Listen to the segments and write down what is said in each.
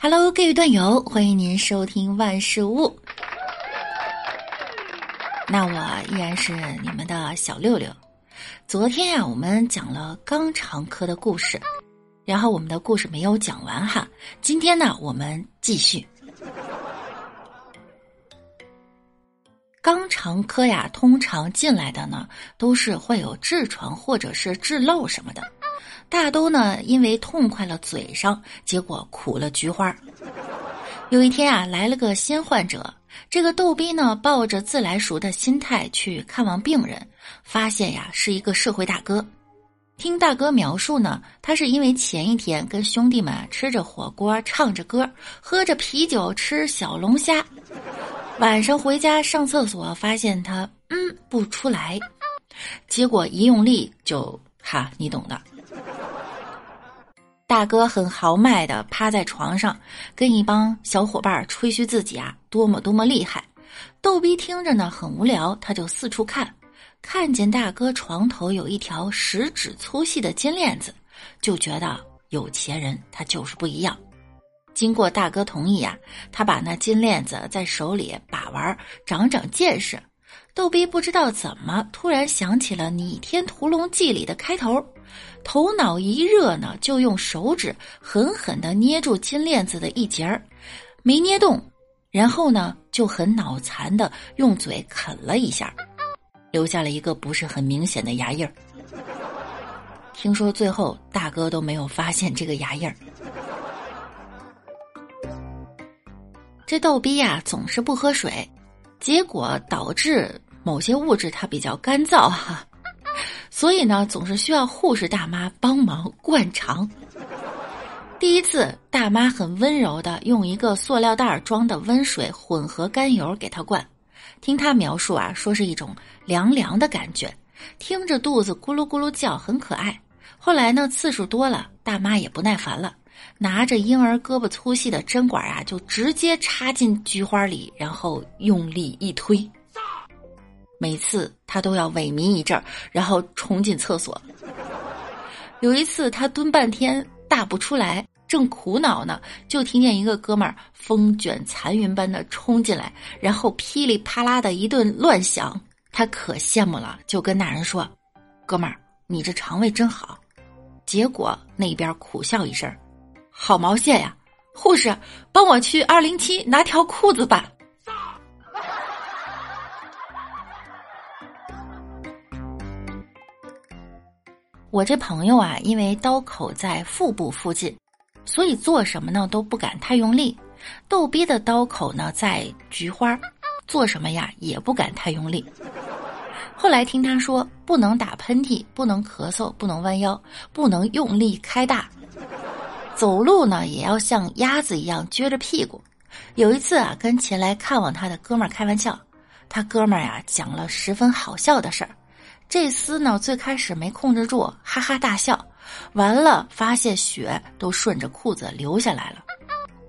Hello，各位段友，欢迎您收听万事屋。那我依然是你们的小六六。昨天呀，我们讲了肛肠科的故事，然后我们的故事没有讲完哈。今天呢，我们继续。肛肠科呀，通常进来的呢，都是会有痔疮或者是痔漏什么的。大都呢，因为痛快了嘴上，结果苦了菊花。有一天啊，来了个新患者，这个逗逼呢，抱着自来熟的心态去看望病人，发现呀，是一个社会大哥。听大哥描述呢，他是因为前一天跟兄弟们吃着火锅，唱着歌，喝着啤酒，吃小龙虾，晚上回家上厕所，发现他嗯不出来，结果一用力就哈，你懂的。大哥很豪迈的趴在床上，跟一帮小伙伴吹嘘自己啊多么多么厉害。逗逼听着呢很无聊，他就四处看，看见大哥床头有一条食指粗细的金链子，就觉得有钱人他就是不一样。经过大哥同意啊，他把那金链子在手里把玩，长长见识。逗逼不知道怎么突然想起了《倚天屠龙记》里的开头。头脑一热呢，就用手指狠狠的捏住金链子的一节儿，没捏动，然后呢就很脑残的用嘴啃了一下，留下了一个不是很明显的牙印儿。听说最后大哥都没有发现这个牙印儿。这逗逼呀总是不喝水，结果导致某些物质它比较干燥哈。所以呢，总是需要护士大妈帮忙灌肠。第一次，大妈很温柔的用一个塑料袋装的温水混合甘油给他灌，听他描述啊，说是一种凉凉的感觉，听着肚子咕噜咕噜叫，很可爱。后来呢，次数多了，大妈也不耐烦了，拿着婴儿胳膊粗细的针管啊，就直接插进菊花里，然后用力一推。每次他都要萎靡一阵儿，然后冲进厕所。有一次他蹲半天大不出来，正苦恼呢，就听见一个哥们儿风卷残云般的冲进来，然后噼里啪啦的一顿乱响。他可羡慕了，就跟那人说：“哥们儿，你这肠胃真好。”结果那边苦笑一声：“好毛线呀！护士，帮我去二零七拿条裤子吧。”我这朋友啊，因为刀口在腹部附近，所以做什么呢都不敢太用力。逗逼的刀口呢在菊花，做什么呀也不敢太用力。后来听他说，不能打喷嚏，不能咳嗽，不能弯腰，不能用力开大，走路呢也要像鸭子一样撅着屁股。有一次啊，跟前来看望他的哥们儿开玩笑，他哥们儿呀讲了十分好笑的事儿。这厮呢，最开始没控制住，哈哈大笑，完了发现血都顺着裤子流下来了。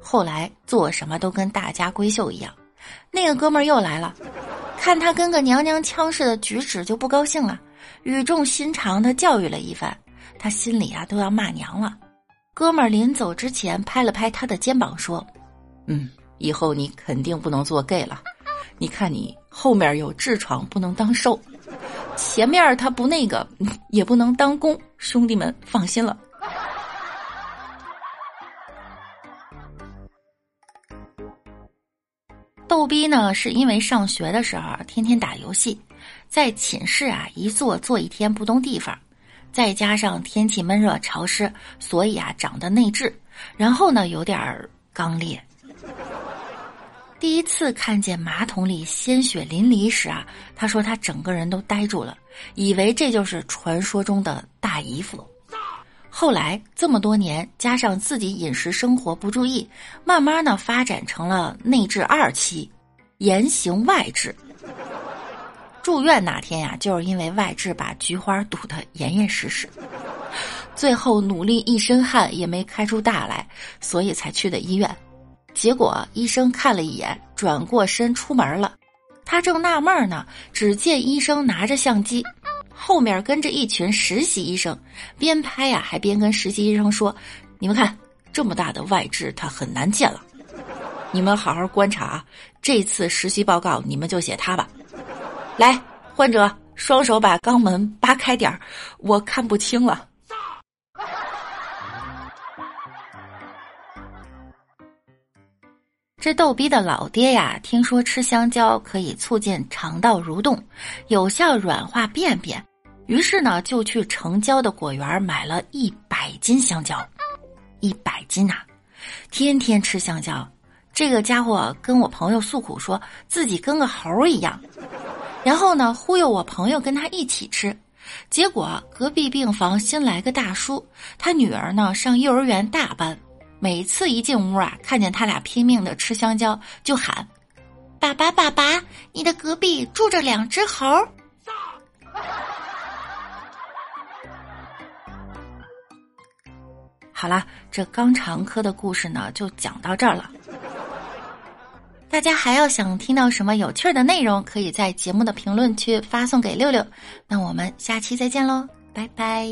后来做什么都跟大家闺秀一样。那个哥们儿又来了，看他跟个娘娘腔似的举止就不高兴了，语重心长的教育了一番，他心里啊都要骂娘了。哥们儿临走之前拍了拍他的肩膀说：“嗯，以后你肯定不能做 gay 了，你看你后面有痔疮，不能当受。”前面他不那个，也不能当公，兄弟们放心了。逗逼呢，是因为上学的时候天天打游戏，在寝室啊一坐坐一天不动地方，再加上天气闷热潮湿，所以啊长得内痔，然后呢有点刚烈。第一次看见马桶里鲜血淋漓时啊，他说他整个人都呆住了，以为这就是传说中的大姨夫。后来这么多年，加上自己饮食生活不注意，慢慢呢发展成了内痔二期，严行外痔。住院那天呀，就是因为外痔把菊花堵得严严实实，最后努力一身汗也没开出大来，所以才去的医院。结果医生看了一眼，转过身出门了。他正纳闷呢，只见医生拿着相机，后面跟着一群实习医生，边拍呀还边跟实习医生说：“你们看，这么大的外痔他很难见了。你们好好观察啊，这次实习报告你们就写他吧。来，患者双手把肛门扒开点儿，我看不清了。这逗逼的老爹呀，听说吃香蕉可以促进肠道蠕动，有效软化便便，于是呢就去城郊的果园买了一百斤香蕉，一百斤呐，天天吃香蕉。这个家伙跟我朋友诉苦，说自己跟个猴一样，然后呢忽悠我朋友跟他一起吃，结果隔壁病房新来个大叔，他女儿呢上幼儿园大班。每次一进屋啊，看见他俩拼命的吃香蕉，就喊：“爸爸，爸爸，你的隔壁住着两只猴。”好了，这肛肠科的故事呢，就讲到这儿了。大家还要想听到什么有趣的内容，可以在节目的评论区发送给六六。那我们下期再见喽，拜拜。